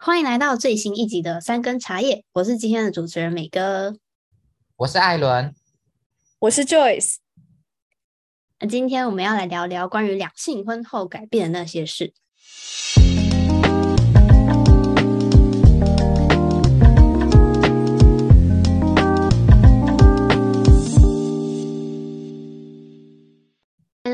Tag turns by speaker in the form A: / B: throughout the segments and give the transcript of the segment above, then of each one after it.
A: 欢迎来到最新一集的三根茶叶，我是今天的主持人美哥，
B: 我是艾伦，
C: 我是 Joyce。
A: 那今天我们要来聊聊关于两性婚后改变的那些事。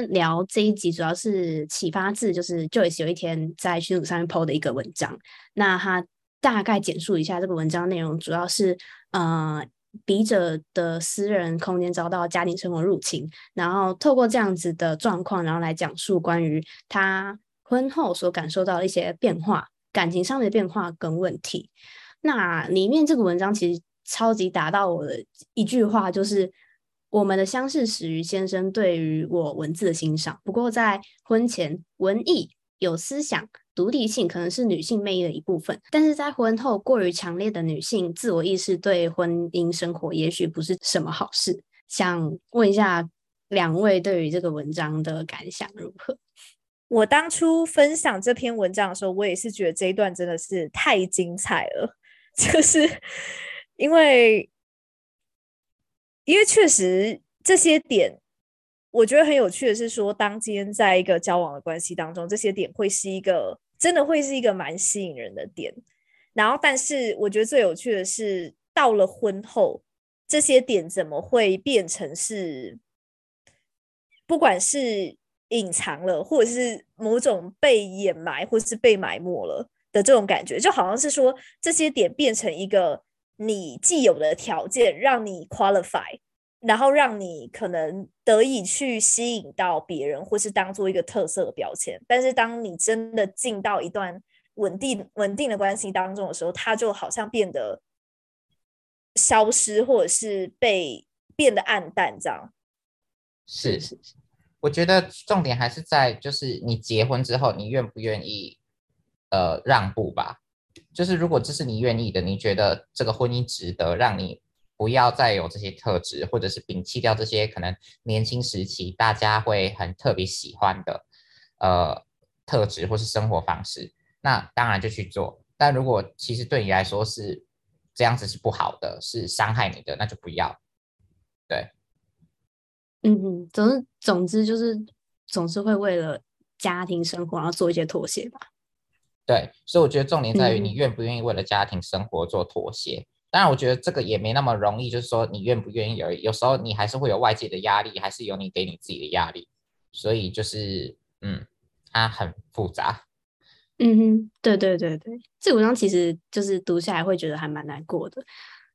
A: 聊这一集主要是启发自就是 Joyce 有一天在群组上面 PO 的一个文章，那他大概简述一下这个文章内容，主要是呃笔者的私人空间遭到家庭生活入侵，然后透过这样子的状况，然后来讲述关于他婚后所感受到的一些变化，感情上面的变化跟问题。那里面这个文章其实超级打到我的一句话，就是。我们的相识始于先生对于我文字的欣赏，不过在婚前，文艺有思想、独立性可能是女性魅力的一部分，但是在婚后，过于强烈的女性自我意识对婚姻生活也许不是什么好事。想问一下两位对于这个文章的感想如何？
C: 我当初分享这篇文章的时候，我也是觉得这一段真的是太精彩了，就是因为。因为确实这些点，我觉得很有趣的是说，当今天在一个交往的关系当中，这些点会是一个真的会是一个蛮吸引人的点。然后，但是我觉得最有趣的是，到了婚后，这些点怎么会变成是，不管是隐藏了，或者是某种被掩埋，或是被埋没了的这种感觉，就好像是说这些点变成一个。你既有的条件让你 qualify，然后让你可能得以去吸引到别人，或是当做一个特色的标签。但是当你真的进到一段稳定稳定的关系当中的时候，它就好像变得消失，或者是被变得暗淡这样。
B: 是是是，我觉得重点还是在就是你结婚之后，你愿不愿意呃让步吧。就是如果这是你愿意的，你觉得这个婚姻值得，让你不要再有这些特质，或者是摒弃掉这些可能年轻时期大家会很特别喜欢的呃特质或是生活方式，那当然就去做。但如果其实对你来说是这样子是不好的，是伤害你的，那就不要。对，
A: 嗯嗯，总之总之就是总是会为了家庭生活然后做一些妥协吧。
B: 对，所以我觉得重点在于你愿不愿意为了家庭生活做妥协。嗯、当然，我觉得这个也没那么容易，就是说你愿不愿意而已。有时候你还是会有外界的压力，还是有你给你自己的压力。所以就是，嗯，它很复杂。
A: 嗯哼，对对对对，这文章其实就是读下来会觉得还蛮难过的。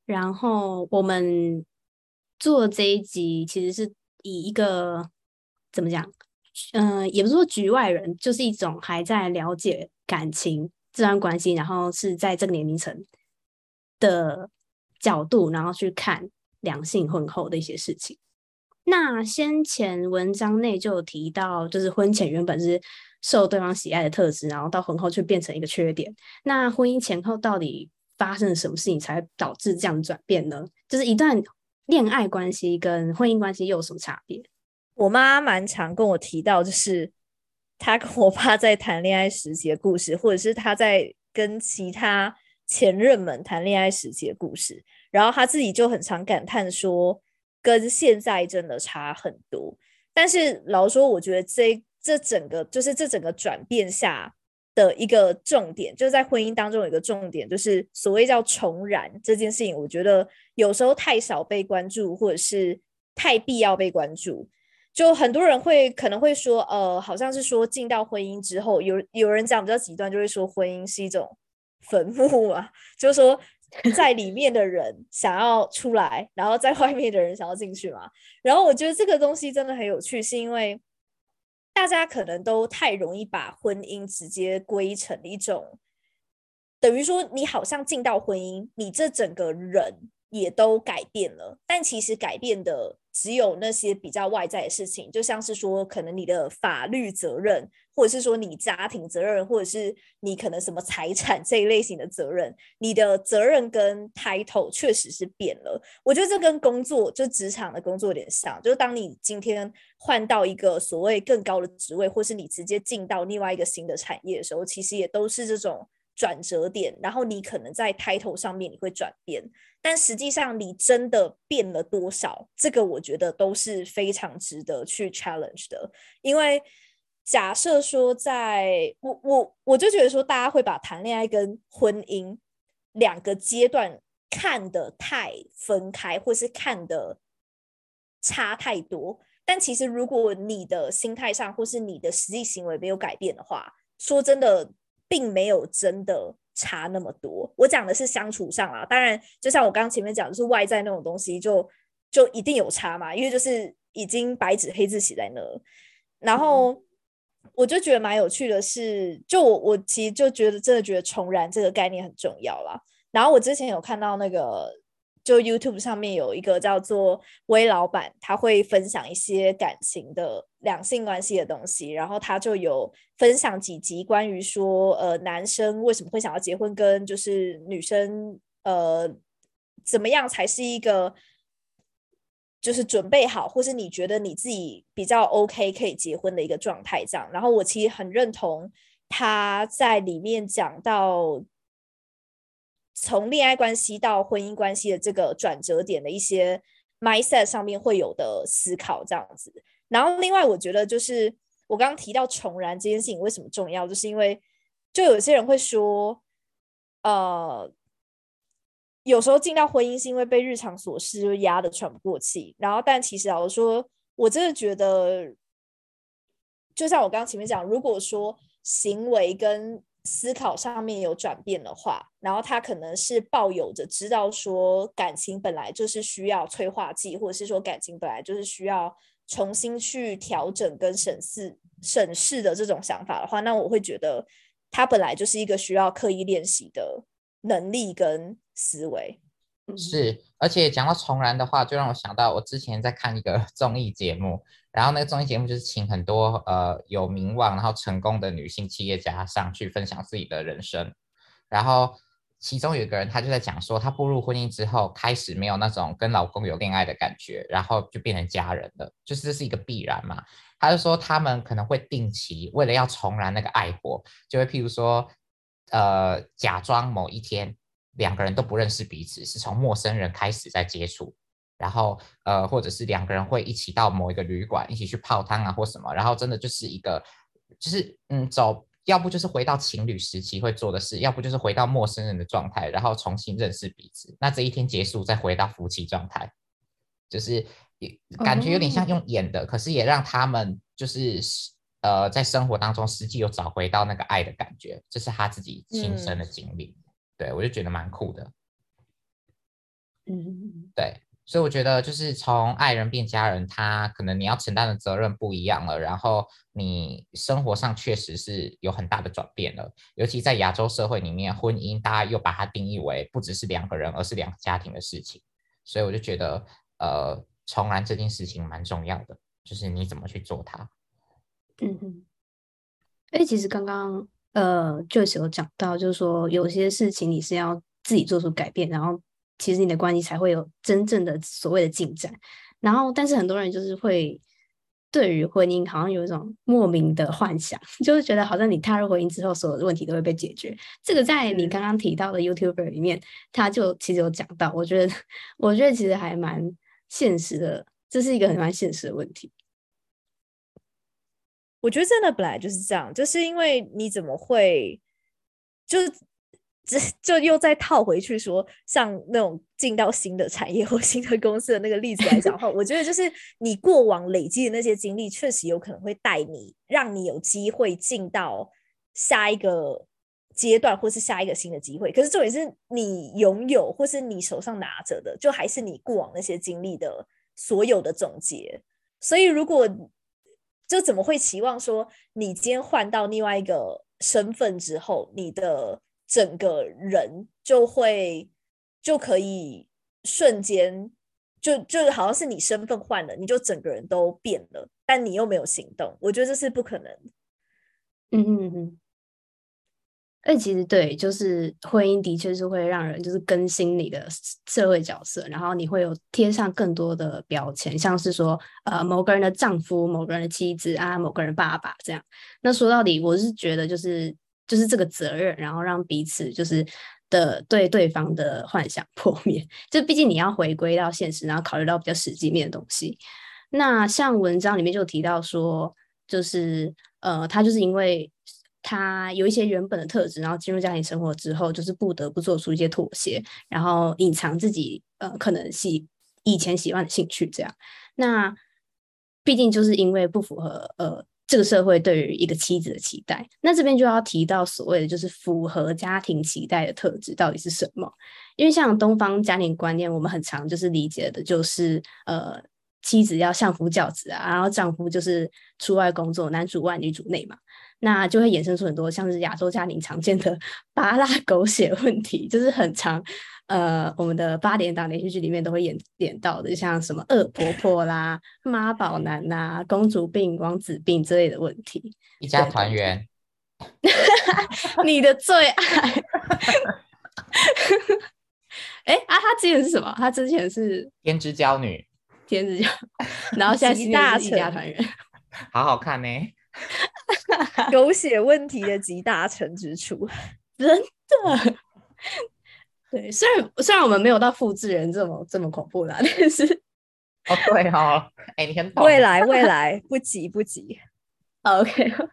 A: 然后我们做这一集，其实是以一个怎么讲？嗯、呃，也不是说局外人，就是一种还在了解。感情这段关系，然后是在这个年龄层的角度，然后去看两性婚后的一些事情。那先前文章内就有提到，就是婚前原本是受对方喜爱的特质，然后到婚后却变成一个缺点。那婚姻前后到底发生了什么事情，才导致这样转变呢？就是一段恋爱关系跟婚姻关系又有什么差别？
C: 我妈蛮常跟我提到，就是。他跟我爸在谈恋爱时期的故事，或者是他在跟其他前任们谈恋爱时期的故事，然后他自己就很常感叹说，跟现在真的差很多。但是老实说，我觉得这这整个就是这整个转变下的一个重点，就是在婚姻当中有一个重点，就是所谓叫重燃这件事情，我觉得有时候太少被关注，或者是太必要被关注。就很多人会可能会说，呃，好像是说进到婚姻之后，有有人讲比较极端，就会说婚姻是一种坟墓啊，就是说在里面的人想要出来，然后在外面的人想要进去嘛。然后我觉得这个东西真的很有趣，是因为大家可能都太容易把婚姻直接归成一种，等于说你好像进到婚姻，你这整个人也都改变了，但其实改变的。只有那些比较外在的事情，就像是说，可能你的法律责任，或者是说你家庭责任，或者是你可能什么财产这一类型的责任，你的责任跟 title 确实是变了。我觉得这跟工作，就职场的工作有点像，就是当你今天换到一个所谓更高的职位，或是你直接进到另外一个新的产业的时候，其实也都是这种转折点，然后你可能在 title 上面你会转变，但实际上你真的变了多少？这个我觉得都是非常值得去 challenge 的。因为假设说在，在我我我就觉得说，大家会把谈恋爱跟婚姻两个阶段看得太分开，或是看得差太多。但其实如果你的心态上，或是你的实际行为没有改变的话，说真的。并没有真的差那么多。我讲的是相处上啊，当然，就像我刚刚前面讲就是外在那种东西就，就就一定有差嘛，因为就是已经白纸黑字写在那。然后我就觉得蛮有趣的是，就我我其实就觉得真的觉得重燃这个概念很重要啦。然后我之前有看到那个。就 YouTube 上面有一个叫做威老板，他会分享一些感情的两性关系的东西，然后他就有分享几集关于说，呃，男生为什么会想要结婚，跟就是女生，呃，怎么样才是一个就是准备好，或是你觉得你自己比较 OK 可以结婚的一个状态这样。然后我其实很认同他在里面讲到。从恋爱关系到婚姻关系的这个转折点的一些 mindset 上面会有的思考，这样子。然后另外，我觉得就是我刚刚提到重燃这件事情为什么重要，就是因为就有些人会说，呃，有时候进到婚姻是因为被日常琐事就压得喘不过气。然后，但其实老实说，我真的觉得，就像我刚刚前面讲，如果说行为跟思考上面有转变的话，然后他可能是抱有着知道说感情本来就是需要催化剂，或者是说感情本来就是需要重新去调整跟审视审视的这种想法的话，那我会觉得他本来就是一个需要刻意练习的能力跟思维。
B: 是，而且讲到重燃的话，就让我想到我之前在看一个 综艺节目。然后那个综艺节目就是请很多呃有名望然后成功的女性企业家上去分享自己的人生，然后其中有一个人他就在讲说，他步入婚姻之后开始没有那种跟老公有恋爱的感觉，然后就变成家人了，就是这是一个必然嘛。他就说他们可能会定期为了要重燃那个爱火，就会譬如说呃假装某一天两个人都不认识彼此，是从陌生人开始在接触。然后，呃，或者是两个人会一起到某一个旅馆，一起去泡汤啊，或什么。然后，真的就是一个，就是嗯，走，要不就是回到情侣时期会做的事，要不就是回到陌生人的状态，然后重新认识彼此。那这一天结束，再回到夫妻状态，就是感觉有点像用演的，可是也让他们就是呃，在生活当中实际有找回到那个爱的感觉，这是他自己亲身的经历。对，我就觉得蛮酷的。
A: 嗯，
B: 对。所以我觉得，就是从爱人变家人，他可能你要承担的责任不一样了，然后你生活上确实是有很大的转变了。尤其在亚洲社会里面，婚姻大家又把它定义为不只是两个人，而是两个家庭的事情。所以我就觉得，呃，重燃这件事情蛮重要的，就是你怎么去做它。
A: 嗯嗯。哎，其实刚刚呃，Joyce 有讲到，就是说有些事情你是要自己做出改变，然后。其实你的关系才会有真正的所谓的进展，然后但是很多人就是会对于婚姻好像有一种莫名的幻想，就是觉得好像你踏入婚姻之后，所有的问题都会被解决。这个在你刚刚提到的 YouTuber 里面，他就其实有讲到，我觉得 我觉得其实还蛮现实的，这是一个很蛮现实的问题。
C: 我觉得真的本来就是这样，就是因为你怎么会就。这就又再套回去说，像那种进到新的产业或新的公司的那个例子来讲的话，我觉得就是你过往累积的那些经历，确实有可能会带你，让你有机会进到下一个阶段，或是下一个新的机会。可是重点是你拥有或是你手上拿着的，就还是你过往那些经历的所有的总结。所以如果就怎么会期望说，你今天换到另外一个身份之后，你的整个人就会就可以瞬间就就好像是你身份换了，你就整个人都变了，但你又没有行动，我觉得这是不可能。
A: 嗯嗯嗯。哎，其实对，就是婚姻的确是会让人就是更新你的社会角色，然后你会有贴上更多的标签，像是说呃某个人的丈夫、某个人的妻子啊、某个人爸爸这样。那说到底，我是觉得就是。就是这个责任，然后让彼此就是的对对方的幻想 破灭。就毕竟你要回归到现实，然后考虑到比较实际面的东西。那像文章里面就提到说，就是呃，他就是因为他有一些原本的特质，然后进入家庭生活之后，就是不得不做出一些妥协，然后隐藏自己呃可能喜以前喜欢的兴趣这样。那毕竟就是因为不符合呃。这个社会对于一个妻子的期待，那这边就要提到所谓的就是符合家庭期待的特质到底是什么？因为像东方家庭观念，我们很常就是理解的就是呃，妻子要相夫教子啊，然后丈夫就是出外工作，男主外女主内嘛，那就会衍生出很多像是亚洲家庭常见的 巴拉狗血问题，就是很常。呃，我们的八点档连续剧里面都会演演到的，像什么恶婆婆啦、妈宝男呐、啊、公主病、王子病之类的问题。
B: 一家团圆，
A: 你的最爱。哎啊，他之前是什么？他之前是
B: 天之骄女，
A: 天之骄，然后现在是一家团圆，
B: 好好看呢。
C: 狗血问题的集大成之处，
A: 真的。对，虽然虽然我们没有到复制人这么这么恐怖啦，但是
B: 哦对哦，哎，你很懂。
C: 未来未来不急不急，
A: OK OK。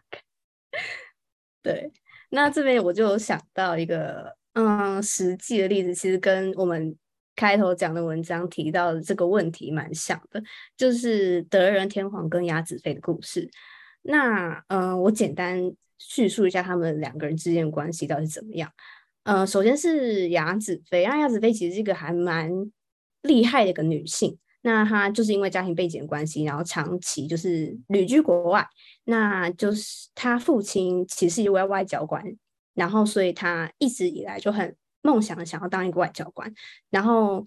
A: 对，那这边我就想到一个嗯实际的例子，其实跟我们开头讲的文章提到的这个问题蛮像的，就是德仁天皇跟雅子妃的故事。那嗯，我简单叙述一下他们两个人之间关系到底怎么样。呃，首先是雅子妃，那雅子妃其实是一个还蛮厉害的一个女性。那她就是因为家庭背景关系，然后长期就是旅居国外。那就是她父亲其实是一位外交官，然后所以她一直以来就很梦想想要当一个外交官。然后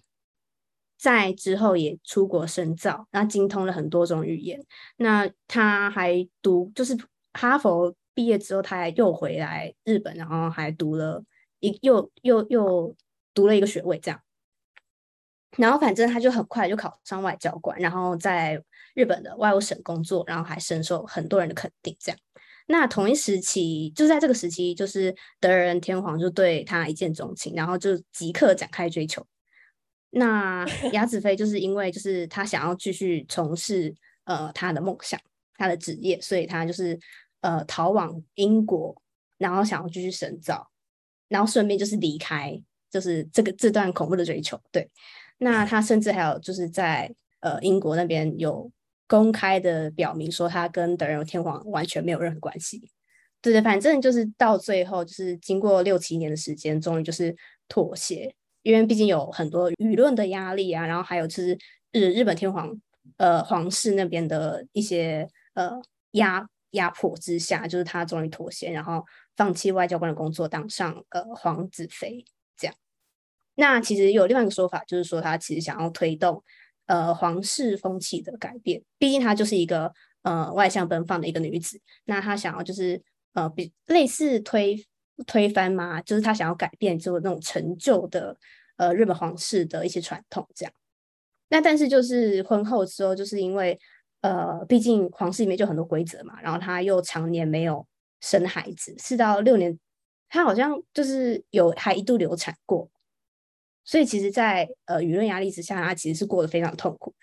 A: 在之后也出国深造，那精通了很多种语言。那他还读就是哈佛毕业之后，他还又回来日本，然后还读了。一又又又读了一个学位，这样，然后反正他就很快就考上外交官，然后在日本的外务省工作，然后还深受很多人的肯定。这样，那同一时期，就在这个时期，就是德仁天皇就对他一见钟情，然后就即刻展开追求。那雅子妃就是因为就是他想要继续从事呃他的梦想，他的职业，所以他就是呃逃往英国，然后想要继续深造。然后顺便就是离开，就是这个这段恐怖的追求。对，那他甚至还有就是在呃英国那边有公开的表明说，他跟德仁天皇完全没有任何关系。对对，反正就是到最后就是经过六七年的时间，终于就是妥协，因为毕竟有很多舆论的压力啊，然后还有就是日日本天皇呃皇室那边的一些呃压压迫之下，就是他终于妥协，然后。放弃外交官的工作，当上呃皇子妃这样。那其实有另外一个说法，就是说他其实想要推动呃皇室风气的改变。毕竟她就是一个呃外向奔放的一个女子，那她想要就是呃比类似推推翻嘛，就是他想要改变就是那种陈旧的呃日本皇室的一些传统这样。那但是就是婚后之后，就是因为呃毕竟皇室里面就很多规则嘛，然后他又常年没有。生孩子四到六年，他好像就是有还一度流产过，所以其实在，呃舆论压力之下，他其实是过得非常痛苦。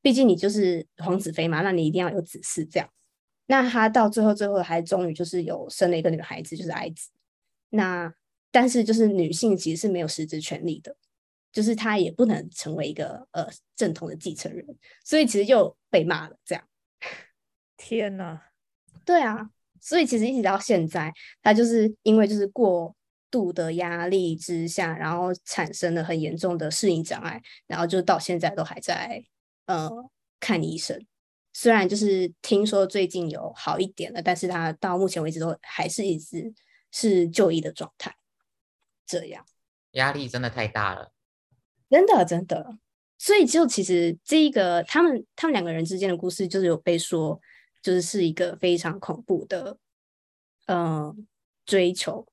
A: 毕竟你就是皇子妃嘛，那你一定要有子嗣这样。那他到最后，最后还终于就是有生了一个女孩子，就是爱子。那但是就是女性其实是没有实质权利的，就是她也不能成为一个呃正统的继承人，所以其实又被骂了这样。
C: 天哪，
A: 对啊。所以其实一直到现在，她就是因为就是过度的压力之下，然后产生了很严重的适应障碍，然后就到现在都还在呃看医生。虽然就是听说最近有好一点了，但是他到目前为止都还是一直是就医的状态。这样
B: 压力真的太大了，
A: 真的真的。所以就其实这一个他们他们两个人之间的故事，就是有被说。就是是一个非常恐怖的，嗯、呃，追求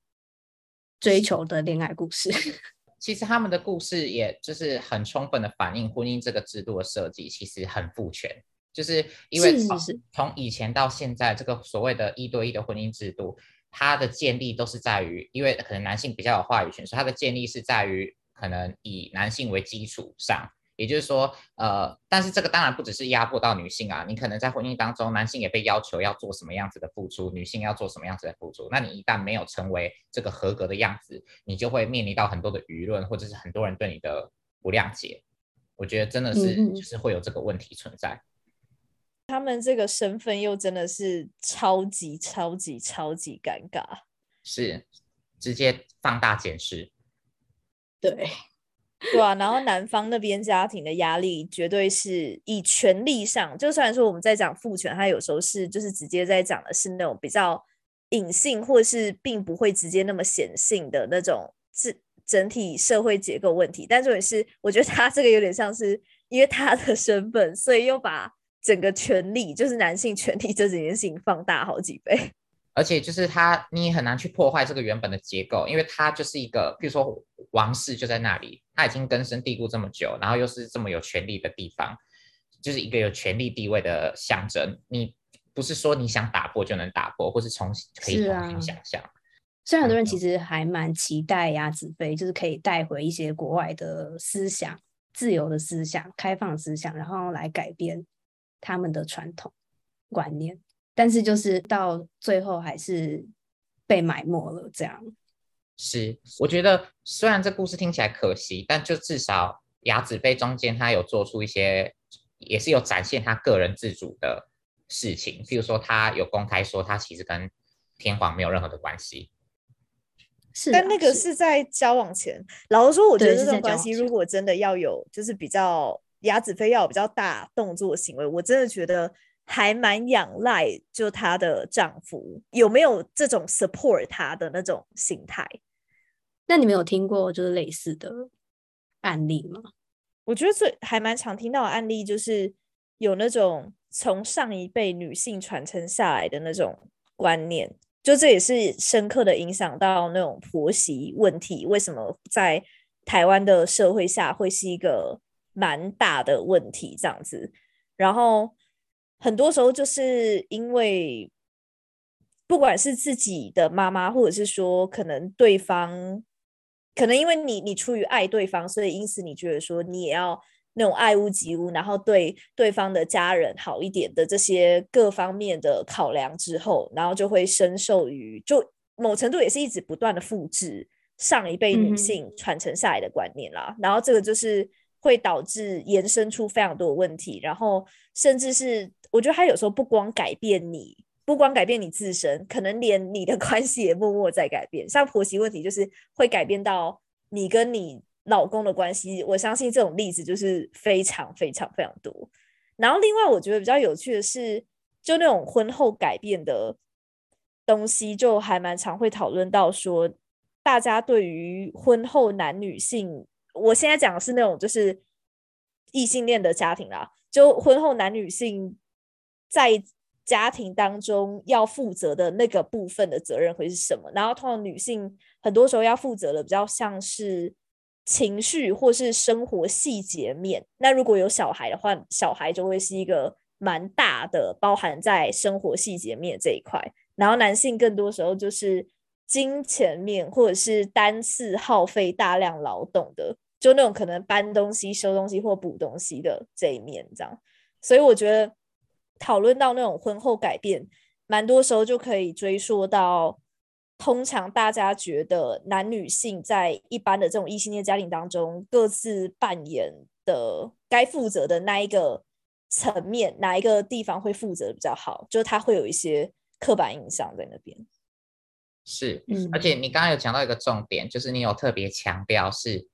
A: 追求的恋爱故事。
B: 其实他们的故事，也就是很充分的反映婚姻这个制度的设计，其实很父权。就是因为从以前到现在，这个所谓的一对一的婚姻制度，它的建立都是在于，因为可能男性比较有话语权，所以它的建立是在于可能以男性为基础上。也就是说，呃，但是这个当然不只是压迫到女性啊，你可能在婚姻当中，男性也被要求要做什么样子的付出，女性要做什么样子的付出。那你一旦没有成为这个合格的样子，你就会面临到很多的舆论，或者是很多人对你的不谅解。我觉得真的是就是会有这个问题存在。嗯、
C: 他们这个身份又真的是超级超级超级尴尬，
B: 是直接放大检视，
A: 对。
C: 对啊，然后男方那边家庭的压力绝对是以权力上，就虽然说我们在讲父权，他有时候是就是直接在讲的是那种比较隐性，或是并不会直接那么显性的那种是整体社会结构问题。但重点是，我觉得他这个有点像是因为他的身份，所以又把整个权力，就是男性权力这几件事情放大好几倍。
B: 而且就是他，你也很难去破坏这个原本的结构，因为他就是一个，比如说王室就在那里，他已经根深蒂固这么久，然后又是这么有权力的地方，就是一个有权力地位的象征。你不是说你想打破就能打破，或是重新可以重新想象。
A: 虽然很多人其实还蛮期待呀子妃，就是可以带回一些国外的思想、自由的思想、开放思想，然后来改变他们的传统观念。但是就是到最后还是被埋没了，这样。
B: 是，我觉得虽然这故事听起来可惜，但就至少雅子被中间他有做出一些，也是有展现他个人自主的事情。譬如说，他有公开说他其实跟天皇没有任何的关系。
C: 是，但那个是在交往前。老实说，我觉得这种关系如果真的要有，就是比较雅子妃要有比较大动作行为，我真的觉得。还蛮仰赖，就她的丈夫有没有这种 support 她的那种心态？
A: 那你们有听过就是类似的案例吗？
C: 我觉得最还蛮常听到的案例，就是有那种从上一辈女性传承下来的那种观念，就这也是深刻的影响到那种婆媳问题。为什么在台湾的社会下会是一个蛮大的问题？这样子，然后。很多时候就是因为，不管是自己的妈妈，或者是说可能对方，可能因为你你出于爱对方，所以因此你觉得说你也要那种爱屋及乌，然后对对方的家人好一点的这些各方面的考量之后，然后就会深受于就某程度也是一直不断的复制上一辈女性传承下来的观念啦，嗯、然后这个就是会导致延伸出非常多的问题，然后甚至是。我觉得他有时候不光改变你，不光改变你自身，可能连你的 关系也默默在改变。像婆媳问题，就是会改变到你跟你老公的关系。我相信这种例子就是非常非常非常多。然后另外，我觉得比较有趣的是，就那种婚后改变的东西，就还蛮常会讨论到说，大家对于婚后男女性，我现在讲的是那种就是异性恋的家庭啦，就婚后男女性。在家庭当中要负责的那个部分的责任会是什么？然后通常女性很多时候要负责的比较像是情绪或是生活细节面。那如果有小孩的话，小孩就会是一个蛮大的包含在生活细节面这一块。然后男性更多时候就是金钱面或者是单次耗费大量劳动的，就那种可能搬东西、收东西或补东西的这一面这样。所以我觉得。讨论到那种婚后改变，蛮多时候就可以追溯到，通常大家觉得男女性在一般的这种异性恋家庭当中，各自扮演的该负责的那一个层面，哪一个地方会负责比较好，就他会有一些刻板印象在那边。
B: 是，而且你刚刚有讲到一个重点，就是你有特别强调是。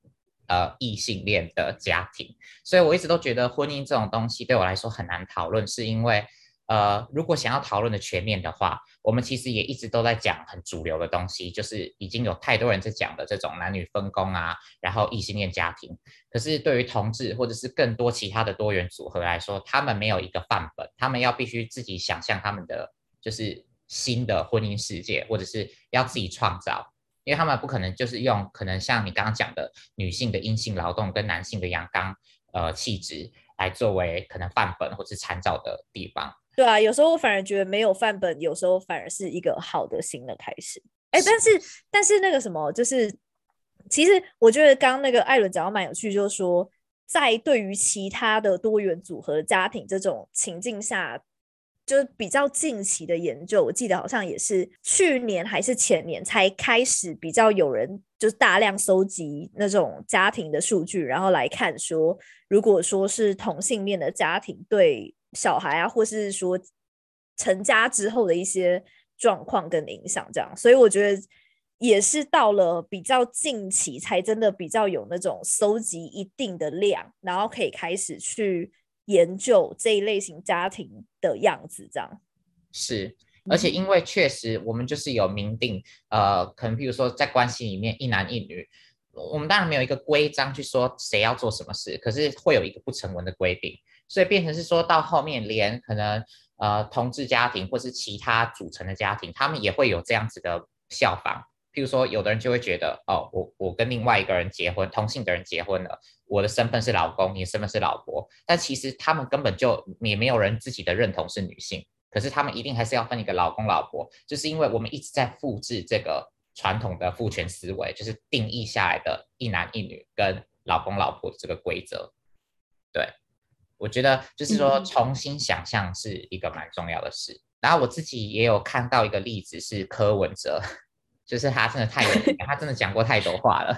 B: 呃，异性恋的家庭，所以我一直都觉得婚姻这种东西对我来说很难讨论，是因为呃，如果想要讨论的全面的话，我们其实也一直都在讲很主流的东西，就是已经有太多人在讲的这种男女分工啊，然后异性恋家庭。可是对于同志或者是更多其他的多元组合来说，他们没有一个范本，他们要必须自己想象他们的就是新的婚姻世界，或者是要自己创造。因为他们不可能就是用可能像你刚刚讲的女性的阴性劳动跟男性的阳刚呃气质来作为可能范本或是参照的地方，
C: 对啊，有时候我反而觉得没有范本，有时候反而是一个好的新的开始。哎，但是但是那个什么，就是其实我觉得刚刚那个艾伦讲到蛮有趣，就是说在对于其他的多元组合的家庭这种情境下。就是比较近期的研究，我记得好像也是去年还是前年才开始比较有人就是大量搜集那种家庭的数据，然后来看说，如果说是同性恋的家庭对小孩啊，或是说成家之后的一些状况跟影响，这样，所以我觉得也是到了比较近期才真的比较有那种搜集一定的量，然后可以开始去。研究这一类型家庭的样子，这样。
B: 是，而且因为确实我们就是有明定，呃，可能譬如说在关系里面一男一女，我们当然没有一个规章去说谁要做什么事，可是会有一个不成文的规定，所以变成是说到后面连可能呃同志家庭或是其他组成的家庭，他们也会有这样子的效仿。譬如说，有的人就会觉得，哦，我我跟另外一个人结婚，同性的人结婚了，我的身份是老公，你的身份是老婆，但其实他们根本就也没有人自己的认同是女性，可是他们一定还是要分一个老公老婆，就是因为我们一直在复制这个传统的父权思维，就是定义下来的一男一女跟老公老婆的这个规则。对，我觉得就是说重新想象是一个蛮重要的事。嗯、然后我自己也有看到一个例子是柯文哲。就是他真的太有名，他真的讲过太多话了。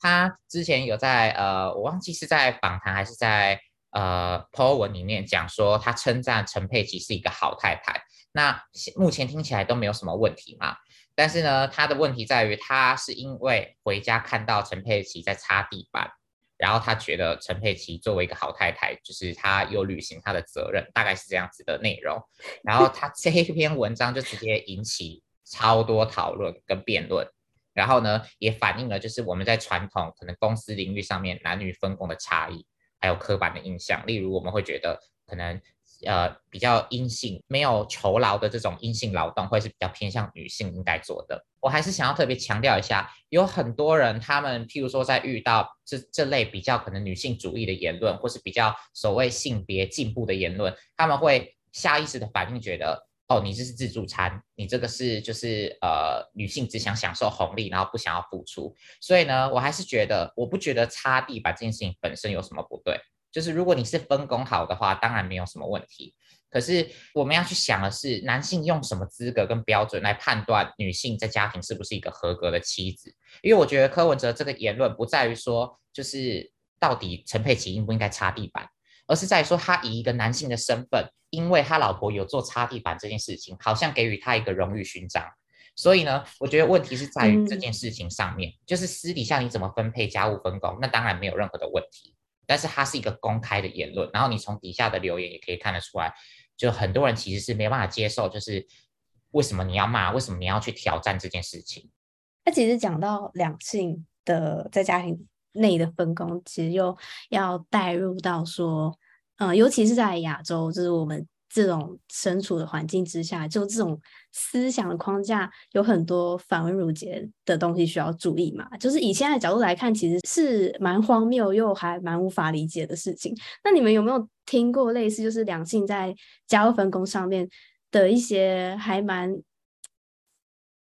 B: 他之前有在呃，我忘记是在访谈还是在呃 po 文里面讲说，他称赞陈佩琪是一个好太太。那目前听起来都没有什么问题嘛。但是呢，他的问题在于，他是因为回家看到陈佩琪在擦地板，然后他觉得陈佩琪作为一个好太太，就是他有履行他的责任，大概是这样子的内容。然后他这一篇文章就直接引起。超多讨论跟辩论，然后呢，也反映了就是我们在传统可能公司领域上面男女分工的差异，还有刻板的印象。例如，我们会觉得可能呃比较阴性、没有酬劳的这种阴性劳动，会是比较偏向女性应该做的。我还是想要特别强调一下，有很多人他们譬如说在遇到这这类比较可能女性主义的言论，或是比较所谓性别进步的言论，他们会下意识的反应觉得。哦，你这是自助餐，你这个是就是呃，女性只想享受红利，然后不想要付出。所以呢，我还是觉得，我不觉得擦地板这件事情本身有什么不对。就是如果你是分工好的话，当然没有什么问题。可是我们要去想的是，男性用什么资格跟标准来判断女性在家庭是不是一个合格的妻子？因为我觉得柯文哲这个言论不在于说，就是到底陈佩琪应不应该擦地板。而是在说，他以一个男性的身份，因为他老婆有做擦地板这件事情，好像给予他一个荣誉勋章。所以呢，我觉得问题是在于这件事情上面，嗯、就是私底下你怎么分配家务分工，那当然没有任何的问题。但是它是一个公开的言论，然后你从底下的留言也可以看得出来，就很多人其实是没办法接受，就是为什么你要骂，为什么你要去挑战这件事情？
A: 那其实讲到两性的在家庭。内的分工其实又要带入到说，嗯、呃，尤其是在亚洲，就是我们这种身处的环境之下，就这种思想的框架有很多繁文缛节的东西需要注意嘛。就是以现在的角度来看，其实是蛮荒谬又还蛮无法理解的事情。那你们有没有听过类似就是两性在家务分工上面的一些还蛮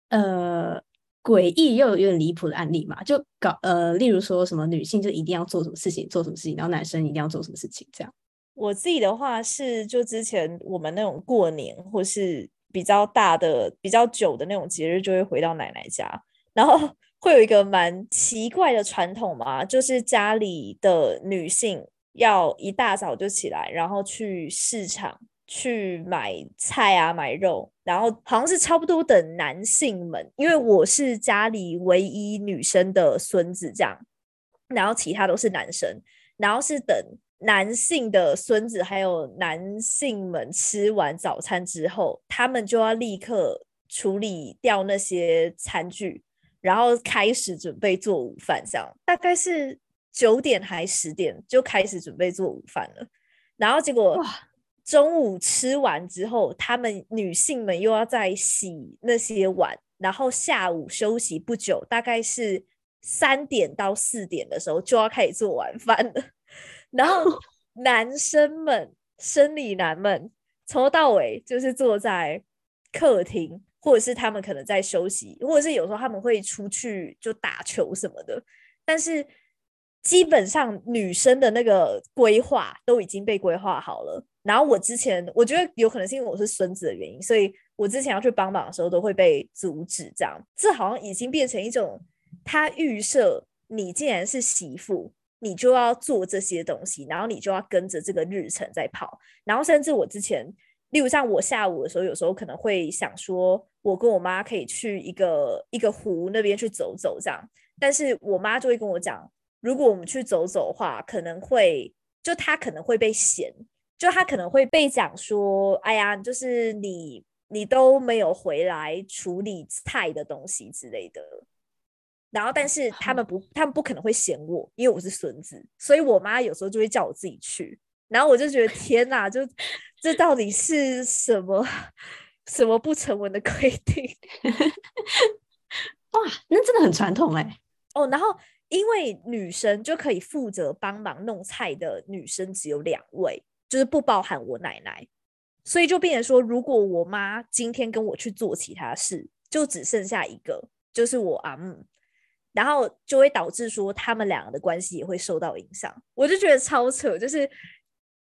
A: 呃？诡异又有点离谱的案例嘛，就搞呃，例如说什么女性就一定要做什么事情，做什么事情，然后男生一定要做什么事情，这样。
C: 我自己的话是，就之前我们那种过年或是比较大的、比较久的那种节日，就会回到奶奶家，然后 会有一个蛮奇怪的传统嘛，就是家里的女性要一大早就起来，然后去市场。去买菜啊，买肉，然后好像是差不多等男性们，因为我是家里唯一女生的孙子，这样，然后其他都是男生，然后是等男性的孙子还有男性们吃完早餐之后，他们就要立刻处理掉那些餐具，然后开始准备做午饭，这样大概是九点还十点就开始准备做午饭了，然后结果。中午吃完之后，他们女性们又要再洗那些碗，然后下午休息不久，大概是三点到四点的时候就要开始做晚饭了。然后 男生们、生理男们从头到尾就是坐在客厅，或者是他们可能在休息，或者是有时候他们会出去就打球什么的。但是基本上女生的那个规划都已经被规划好了。然后我之前我觉得有可能是因为我是孙子的原因，所以我之前要去帮忙的时候都会被阻止。这样，这好像已经变成一种他预设你既然是媳妇。你就要做这些东西，然后你就要跟着这个日程在跑，然后甚至我之前，例如像我下午的时候，有时候可能会想说，我跟我妈可以去一个一个湖那边去走走这样，但是我妈就会跟我讲，如果我们去走走的话，可能会就她可能会被嫌，就他可能会被讲说，哎呀，就是你你都没有回来处理菜的东西之类的。然后，但是他们不，他们不可能会嫌我，因为我是孙子，所以我妈有时候就会叫我自己去。然后我就觉得天哪，就这到底是什么什么不成文的规定？
A: 哇，那真的很传统哎。
C: 哦，然后因为女生就可以负责帮忙弄菜的女生只有两位，就是不包含我奶奶，所以就变成说，如果我妈今天跟我去做其他事，就只剩下一个，就是我阿姆。然后就会导致说他们两个的关系也会受到影响，我就觉得超扯，就是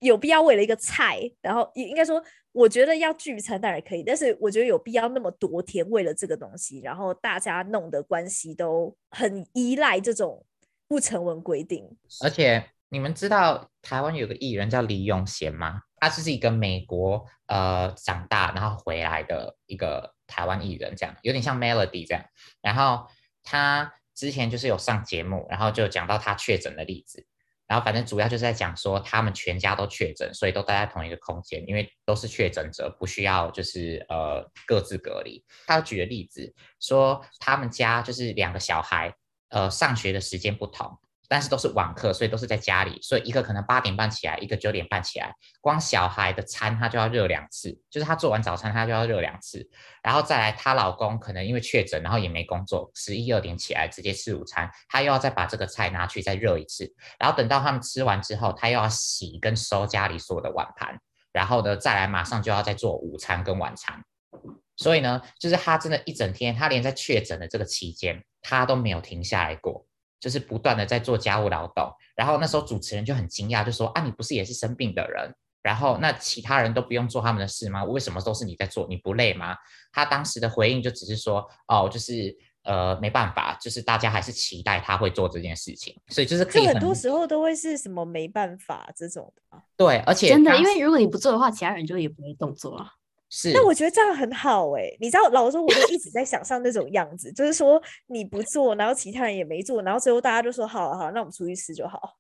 C: 有必要为了一个菜，然后应该说，我觉得要聚餐当然可以，但是我觉得有必要那么多天为了这个东西，然后大家弄的关系都很依赖这种不成文规定。
B: 而且你们知道台湾有个艺人叫李永贤吗？他就是一个美国呃长大然后回来的一个台湾艺人，这样有点像 Melody 这样，然后他。之前就是有上节目，然后就讲到他确诊的例子，然后反正主要就是在讲说他们全家都确诊，所以都待在同一个空间，因为都是确诊者，不需要就是呃各自隔离。他举的例子说他们家就是两个小孩，呃上学的时间不同。但是都是晚课，所以都是在家里，所以一个可能八点半起来，一个九点半起来，光小孩的餐他就要热两次，就是他做完早餐他就要热两次，然后再来她老公可能因为确诊，然后也没工作，十一二点起来直接吃午餐，他又要再把这个菜拿去再热一次，然后等到他们吃完之后，他又要洗跟收家里所有的碗盘，然后呢再来马上就要再做午餐跟晚餐，所以呢，就是他真的一整天，他连在确诊的这个期间，他都没有停下来过。就是不断的在做家务劳动，然后那时候主持人就很惊讶，就说啊，你不是也是生病的人？然后那其他人都不用做他们的事吗？为什么都是你在做？你不累吗？他当时的回应就只是说，哦，就是呃没办法，就是大家还是期待他会做这件事情，所以就是可以很，
C: 很多时候都会是什么没办法这种的。
B: 对，而且
A: 真的，因为如果你不做的话，其他人就也不会动作啊。
B: 是，
C: 那我觉得这样很好哎、欸，你知道，老实说，我就一直在想象那种样子，就是说你不做，然后其他人也没做，然后最后大家就说好了好，那我们出去吃就好。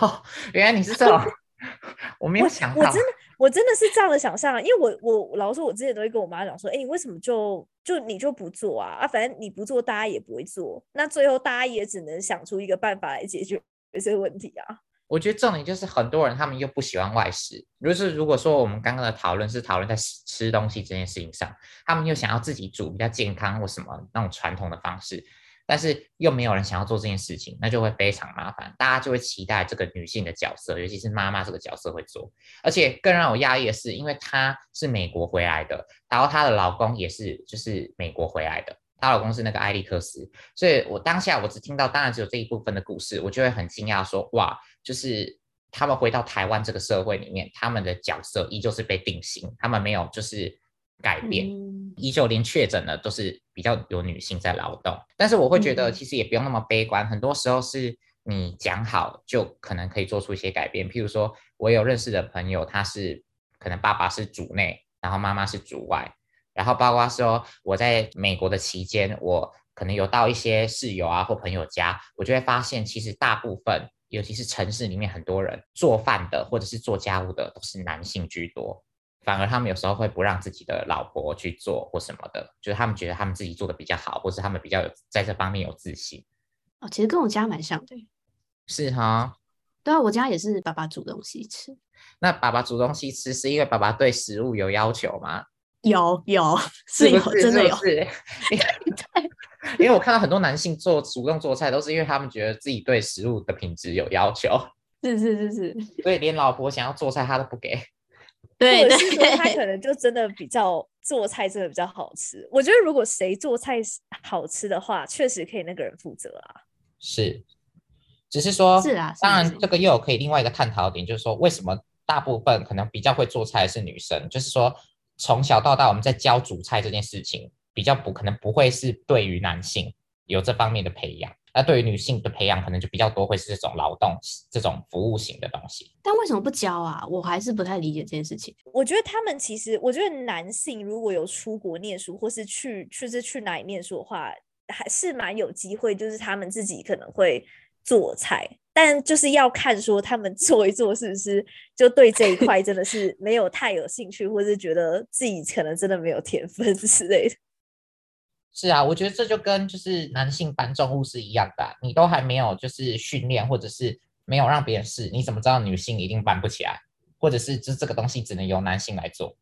B: 哦，原来你是这种，我没有想到
C: 我，我真的我真的是这样的想象，因为我我老实说，我之前都会跟我妈讲说，哎、欸，你为什么就就你就不做啊？啊，反正你不做，大家也不会做，那最后大家也只能想出一个办法来解决这个问题啊。
B: 我觉得重点就是很多人他们又不喜欢外食，就是如果说我们刚刚的讨论是讨论在吃东西这件事情上，他们又想要自己煮比较健康或什么那种传统的方式，但是又没有人想要做这件事情，那就会非常麻烦。大家就会期待这个女性的角色，尤其是妈妈这个角色会做。而且更让我讶异的是，因为她是美国回来的，然后她的老公也是就是美国回来的。她老公是那个艾利克斯，所以我当下我只听到，当然只有这一部分的故事，我就会很惊讶说，哇，就是他们回到台湾这个社会里面，他们的角色依旧是被定型，他们没有就是改变，嗯、依旧连确诊的都是比较有女性在劳动。但是我会觉得，其实也不用那么悲观，嗯、很多时候是你讲好就可能可以做出一些改变。譬如说，我有认识的朋友，他是可能爸爸是主内，然后妈妈是主外。然后包括说我在美国的期间，我可能有到一些室友啊或朋友家，我就会发现，其实大部分，尤其是城市里面很多人做饭的或者是做家务的都是男性居多，反而他们有时候会不让自己的老婆去做或什么的，就是他们觉得他们自己做的比较好，或是他们比较有在这方面有自信。
A: 哦，其实跟我家蛮像的。
B: 是哈？
A: 对啊，我家也是爸爸煮东西吃。
B: 那爸爸煮东西吃是因为爸爸对食物有要求吗？
A: 有有是有，真的有。
B: 是，因为我看到很多男性做主动做菜，都是因为他们觉得自己对食物的品质有要求。
A: 是是是是，
B: 所以连老婆想要做菜，他都不给。
A: 对，
C: 或者是说他可能就真的比较做菜真的比较好吃。我觉得如果谁做菜好吃的话，确实可以那个人负责啊。
B: 是，只是说，
A: 是啊，
B: 当然这个又有可以另外一个探讨点，就是说为什么大部分可能比较会做菜的是女生，就是说从小到大我们在教煮菜这件事情，比较不可能不会是对于男性有这方面的培养。那对于女性的培养，可能就比较多会是这种劳动、这种服务型的东西。
A: 但为什么不教啊？我还是不太理解这件事情。
C: 我觉得他们其实，我觉得男性如果有出国念书，或是去，去是去哪里念书的话，还是蛮有机会，就是他们自己可能会做菜，但就是要看说他们 做一做是不是就对这一块真的是没有太有兴趣，或是觉得自己可能真的没有天分之类的。
B: 是啊，我觉得这就跟就是男性搬重物是一样的，你都还没有就是训练，或者是没有让别人试，你怎么知道女性一定搬不起来，或者是这这个东西只能由男性来做？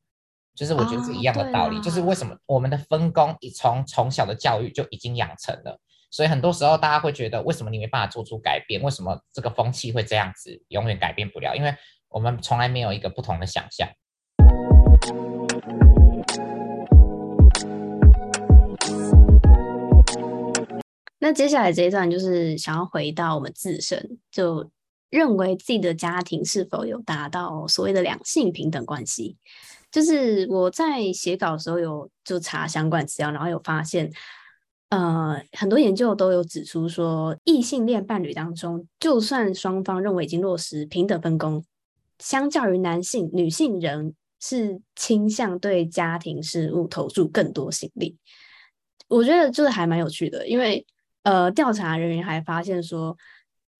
B: 就是我觉得是一样的道理，就是为什么我们的分工一从从小的教育就已经养成了，所以很多时候大家会觉得为什么你没办法做出改变？为什么这个风气会这样子，永远改变不了？因为我们从来没有一个不同的想象。
A: 那接下来这一段就是想要回到我们自身，就认为自己的家庭是否有达到所谓的两性平等关系。就是我在写稿的时候有就查相关资料，然后有发现，呃，很多研究都有指出说，异性恋伴侣当中，就算双方认为已经落实平等分工，相较于男性，女性仍是倾向对家庭事务投注更多心力。我觉得就是还蛮有趣的，因为。呃，调查人员还发现说，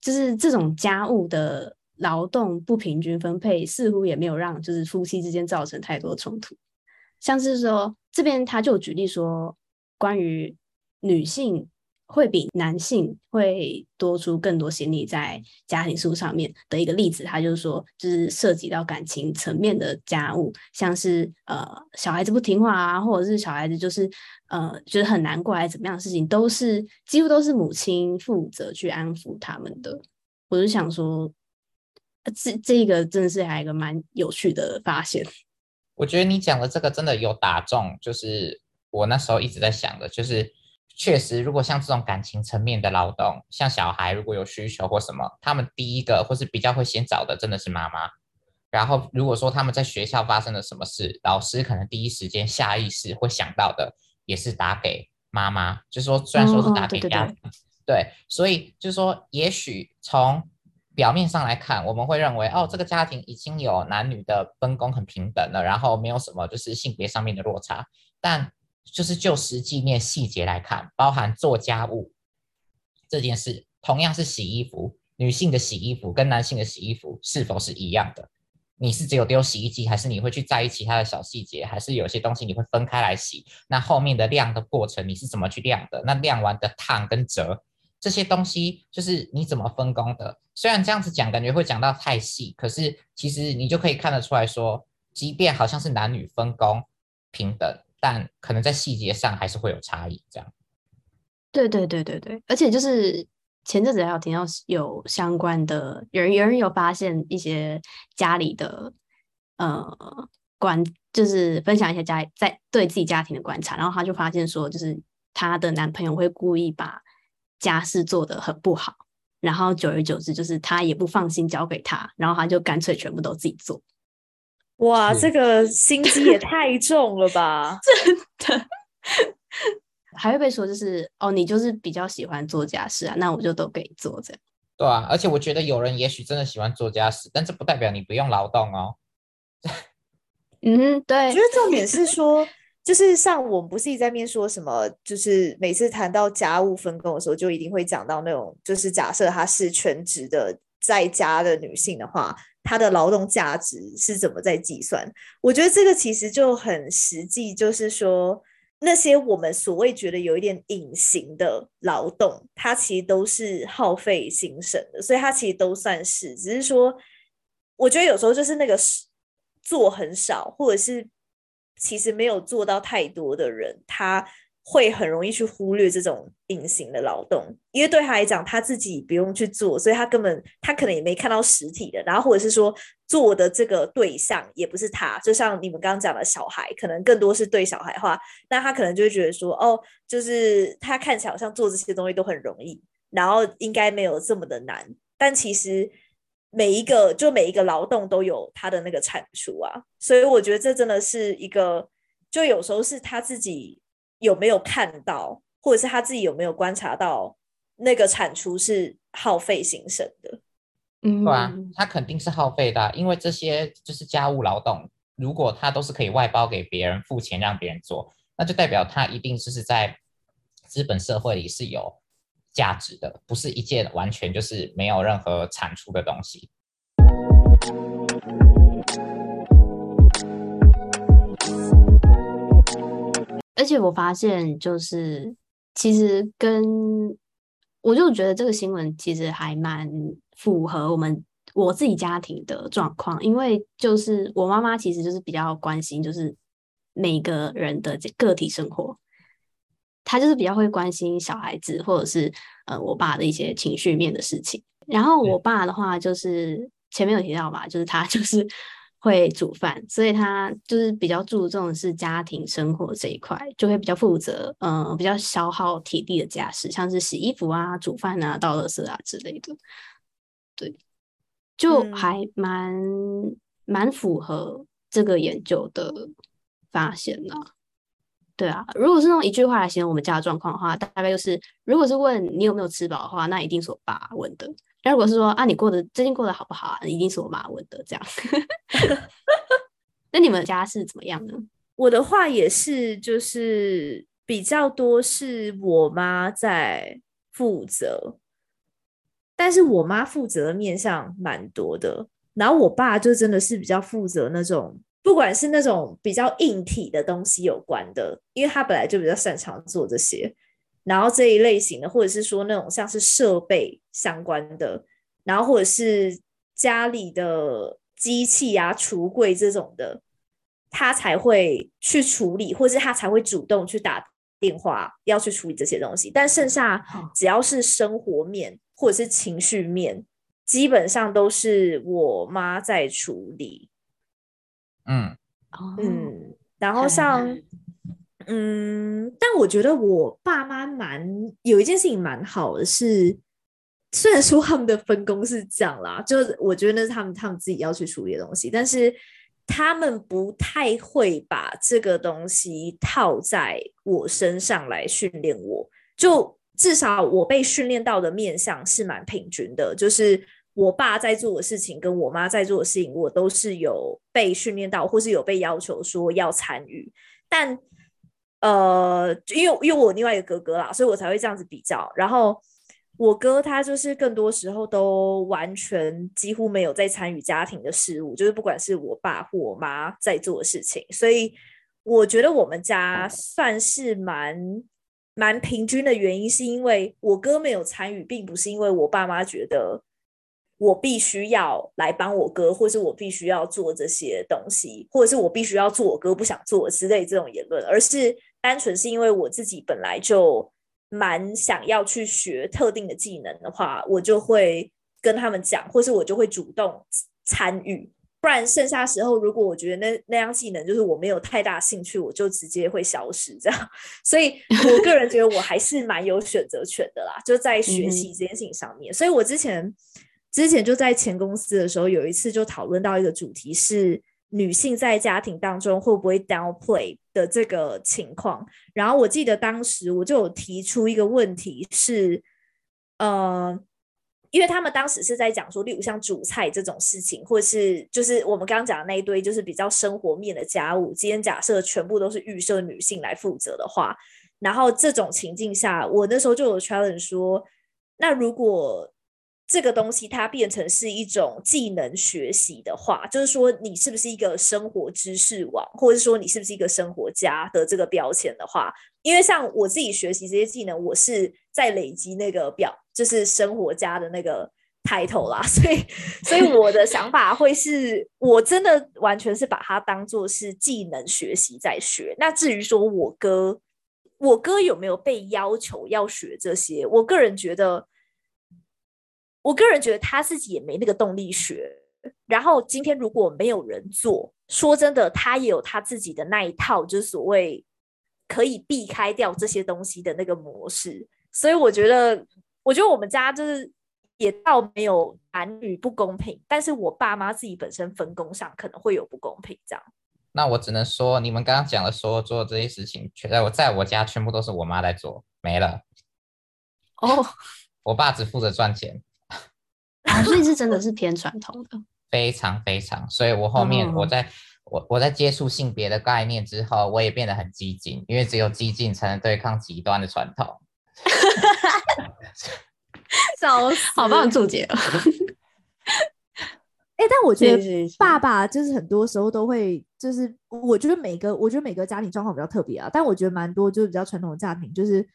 A: 就是这种家务的劳动不平均分配，似乎也没有让就是夫妻之间造成太多冲突。像是说，这边他就举例说，关于女性。会比男性会多出更多心力在家庭事务上面的一个例子，他就是说，就是涉及到感情层面的家务，像是呃小孩子不听话啊，或者是小孩子就是呃觉得很难过来怎么样的事情，都是几乎都是母亲负责去安抚他们的。我就想说，这这个真的是还有一个蛮有趣的发现。
B: 我觉得你讲的这个真的有打中，就是我那时候一直在想的，就是。确实，如果像这种感情层面的劳动，像小孩如果有需求或什么，他们第一个或是比较会先找的真的是妈妈。然后，如果说他们在学校发生了什么事，老师可能第一时间下意识会想到的也是打给妈妈。就是说，虽然说是打给家庭，对，所以就是说，也许从表面上来看，我们会认为哦，这个家庭已经有男女的分工很平等了，然后没有什么就是性别上面的落差，但。就是就实际面细节来看，包含做家务这件事，同样是洗衣服，女性的洗衣服跟男性的洗衣服是否是一样的？你是只有丢洗衣机，还是你会去在意其他的小细节？还是有些东西你会分开来洗？那后面的晾的过程你是怎么去晾的？那晾完的烫跟折这些东西，就是你怎么分工的？虽然这样子讲感觉会讲到太细，可是其实你就可以看得出来说，即便好像是男女分工平等。但可能在细节上还是会有差异，这样。
A: 对对对对对，而且就是前阵子还有听到有相关的，有人有人有发现一些家里的呃观，就是分享一些家在对自己家庭的观察，然后他就发现说，就是他的男朋友会故意把家事做得很不好，然后久而久之，就是他也不放心交给他，然后他就干脆全部都自己做。
C: 哇，这个心机也太重了吧！
A: 真的，还会被说就是哦，你就是比较喜欢做家事啊，那我就都给你做这样。
B: 对啊，而且我觉得有人也许真的喜欢做家事，但这不代表你不用劳动哦。
A: 嗯，对。
C: 我觉得重点是说，就是像我们不是一直在面说什么，就是每次谈到家务分工的时候，就一定会讲到那种，就是假设她是全职的在家的女性的话。他的劳动价值是怎么在计算？我觉得这个其实就很实际，就是说那些我们所谓觉得有一点隐形的劳动，它其实都是耗费心神的，所以它其实都算是。只是说，我觉得有时候就是那个做很少，或者是其实没有做到太多的人，他会很容易去忽略这种隐形的劳动，因为对他来讲，他自己不用去做，所以他根本他可能也没看到实体的，然后或者是说做的这个对象也不是他，就像你们刚刚讲的小孩，可能更多是对小孩的话，那他可能就会觉得说，哦，就是他看起来好像做这些东西都很容易，然后应该没有这么的难，但其实每一个就每一个劳动都有他的那个产出啊，所以我觉得这真的是一个，就有时候是他自己。有没有看到，或者是他自己有没有观察到那个产出是耗费心神的？
B: 嗯，对啊，他肯定是耗费的啊，因为这些就是家务劳动，如果他都是可以外包给别人付钱让别人做，那就代表他一定就是在资本社会里是有价值的，不是一件完全就是没有任何产出的东西。
A: 而且我发现，就是其实跟我就觉得这个新闻其实还蛮符合我们我自己家庭的状况，因为就是我妈妈其实就是比较关心就是每个人的个体生活，她就是比较会关心小孩子或者是呃我爸的一些情绪面的事情。然后我爸的话就是前面有提到吧，就是他 就是。会煮饭，所以他就是比较注重的是家庭生活这一块，就会比较负责，嗯、呃，比较消耗体力的家事，像是洗衣服啊、煮饭啊、倒垃圾啊之类的。对，就还蛮蛮、嗯、符合这个研究的发现呢。对啊，如果是用一句话来形容我们家的状况的话，大概就是，如果是问你有没有吃饱的话，那一定是我爸问的。那如果是说啊，你过得最近过得好不好啊？一定是我妈问的这样。那你们家是怎么样呢？
C: 我的话也是，就是比较多是我妈在负责，但是我妈负责的面向蛮多的。然后我爸就真的是比较负责那种，不管是那种比较硬体的东西有关的，因为他本来就比较擅长做这些。然后这一类型的，或者是说那种像是设备相关的，然后或者是家里的机器啊、橱柜这种的，他才会去处理，或是他才会主动去打电话要去处理这些东西。但剩下只要是生活面或者是情绪面，基本上都是我妈在处理。
B: 嗯
C: 嗯，然后像。嗯，但我觉得我爸妈蛮有一件事情蛮好的是，虽然说他们的分工是这样啦，就是我觉得那是他们他们自己要去处理的东西，但是他们不太会把这个东西套在我身上来训练我，就至少我被训练到的面向是蛮平均的，就是我爸在做的事情跟我妈在做的事情，我都是有被训练到，或是有被要求说要参与，但。呃，因为因为我另外一个哥哥啦，所以我才会这样子比较。然后我哥他就是更多时候都完全几乎没有在参与家庭的事务，就是不管是我爸或我妈在做的事情。所以我觉得我们家算是蛮蛮平均的原因，是因为我哥没有参与，并不是因为我爸妈觉得我必须要来帮我哥，或是我必须要做这些东西，或者是我必须要做我哥不想做之类这种言论，而是。单纯是因为我自己本来就蛮想要去学特定的技能的话，我就会跟他们讲，或是我就会主动参与。不然剩下时候，如果我觉得那那样技能就是我没有太大兴趣，我就直接会消失这样。所以我个人觉得我还是蛮有选择权的啦，就在学习这件事情上面。嗯、所以我之前之前就在前公司的时候，有一次就讨论到一个主题是。女性在家庭当中会不会 downplay 的这个情况？然后我记得当时我就有提出一个问题是，呃，因为他们当时是在讲说，例如像煮菜这种事情，或是就是我们刚刚讲的那一堆，就是比较生活面的家务。今天假设全部都是预设女性来负责的话，然后这种情境下，我那时候就有 challenge 说，那如果这个东西它变成是一种技能学习的话，就是说你是不是一个生活知识网，或者说你是不是一个生活家的这个标签的话，因为像我自己学习这些技能，我是在累积那个表，就是生活家的那个 title 啦，所以所以我的想法会是我真的完全是把它当做是技能学习在学。那至于说我哥。我哥有没有被要求要学这些？我个人觉得，我个人觉得他自己也没那个动力学。然后今天如果没有人做，说真的，他也有他自己的那一套，就是所谓可以避开掉这些东西的那个模式。所以我觉得，我觉得我们家就是也倒没有男女不公平，但是我爸妈自己本身分工上可能会有不公平这样。
B: 那我只能说，你们刚刚讲的所有做的这些事情，全在我在我家全部都是我妈在做，没了。
A: 哦，
B: 我爸只负责赚钱。
A: 啊，所以是真的是偏传统的，
B: 非常非常。所以我后面我在、嗯、我我在接触性别的概念之后，我也变得很激进，因为只有激进才能对抗极端的传统。
C: 笑死，
A: 好棒的注解
C: 哎、欸，但我觉得爸爸就是很多时候都会，就是我觉得每个，我觉得每个家庭状况比较特别啊。但我觉得蛮多就是比较传统的家庭，就是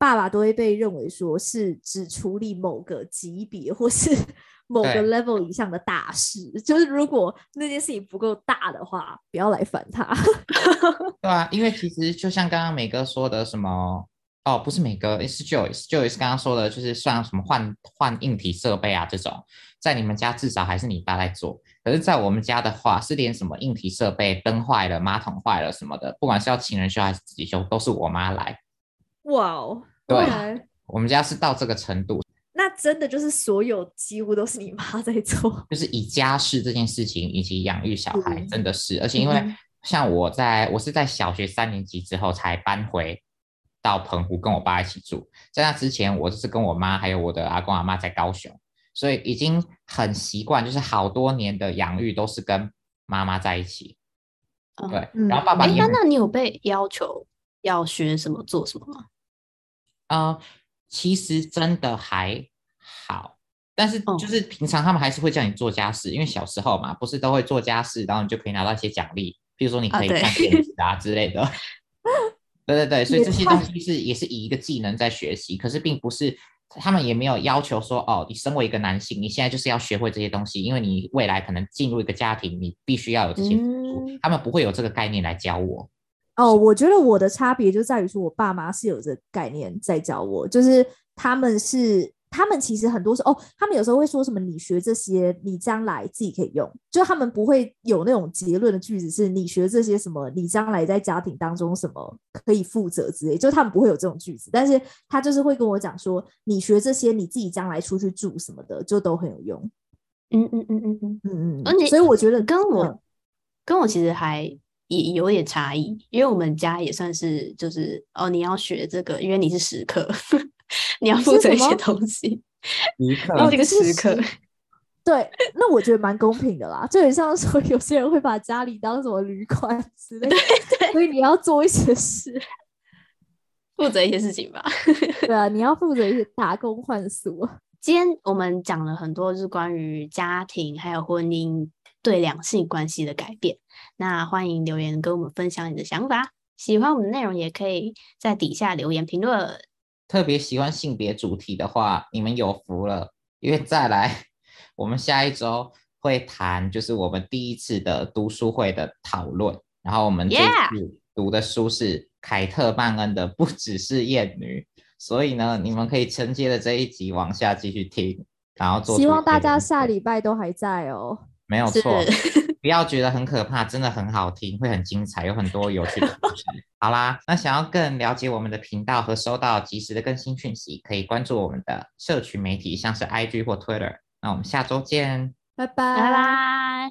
C: 爸爸都会被认为说是只处理某个级别或是 某个 level 以上的大事。就是如果那件事情不够大的话，不要来烦他。
B: 对啊，因为其实就像刚刚美哥说的，什么哦，不是美哥，是 Joyce，Joyce 刚刚说的，就是像什么换换硬体设备啊这种。在你们家至少还是你爸在做，可是，在我们家的话，是连什么硬体设备、灯坏了、马桶坏了什么的，不管是要请人修还是自己修，都是我妈来。
C: 哇哦，
B: 对，我们家是到这个程度。
C: 那真的就是所有几乎都是你妈在做，
B: 就是以家事这件事情以及养育小孩，真的是，而且因为像我在，我是在小学三年级之后才搬回到澎湖跟我爸一起住，在那之前，我就是跟我妈还有我的阿公阿妈在高雄。所以已经很习惯，就是好多年的养育都是跟妈妈在一起。嗯、对，然后爸爸也……
A: 那那你有被要求要学什么做什么吗？
B: 呃，其实真的还好，但是就是平常他们还是会叫你做家事，嗯、因为小时候嘛，不是都会做家事，然后你就可以拿到一些奖励，比如说你可以看电视啊之类的。啊、对，对对对，所以这些东西是也是以一个技能在学习，可是并不是。他们也没有要求说，哦，你身为一个男性，你现在就是要学会这些东西，因为你未来可能进入一个家庭，你必须要有这些付出。嗯、他们不会有这个概念来教我。
C: 哦，我觉得我的差别就在于说，我爸妈是有这个概念在教我，就是他们是。他们其实很多时候哦，他们有时候会说什么“你学这些，你将来自己可以用”，就他们不会有那种结论的句子，是你学这些什么，你将来在家庭当中什么可以负责之类，就他们不会有这种句子。但是他就是会跟我讲说，你学这些，你自己将来出去住什么的，就都很有用。
A: 嗯嗯嗯嗯嗯嗯
C: 嗯。所以我觉得
A: 跟我、嗯、跟我其实还也有点差异，因为我们家也算是就是哦，你要学这个，因为你是食客。你要负责一些东西，你哦这个食客，
C: 对，那我觉得蛮公平的啦。就很像说，有些人会把家里当什么旅馆之类的，对 对，所以你要做一些事，
A: 负责一些事情吧。
C: 对啊，你要负责一些 打工换宿。
A: 今天我们讲了很多，就是关于家庭还有婚姻对两性关系的改变。那欢迎留言跟我们分享你的想法。喜欢我们的内容，也可以在底下留言评论。
B: 特别喜欢性别主题的话，你们有福了，因为再来，我们下一周会谈，就是我们第一次的读书会的讨论。然后我们这次读的书是凯特曼恩的《不只是厌女》，所以呢，你们可以承接着这一集往下继续听，然后做。
C: 希望大家下礼拜都还在哦。
B: 没有错。不要觉得很可怕，真的很好听，会很精彩，有很多有趣的故事。好啦，那想要更了解我们的频道和收到及时的更新讯息，可以关注我们的社群媒体，像是 IG 或 Twitter。那我们下周见，
C: 拜拜，
A: 拜拜。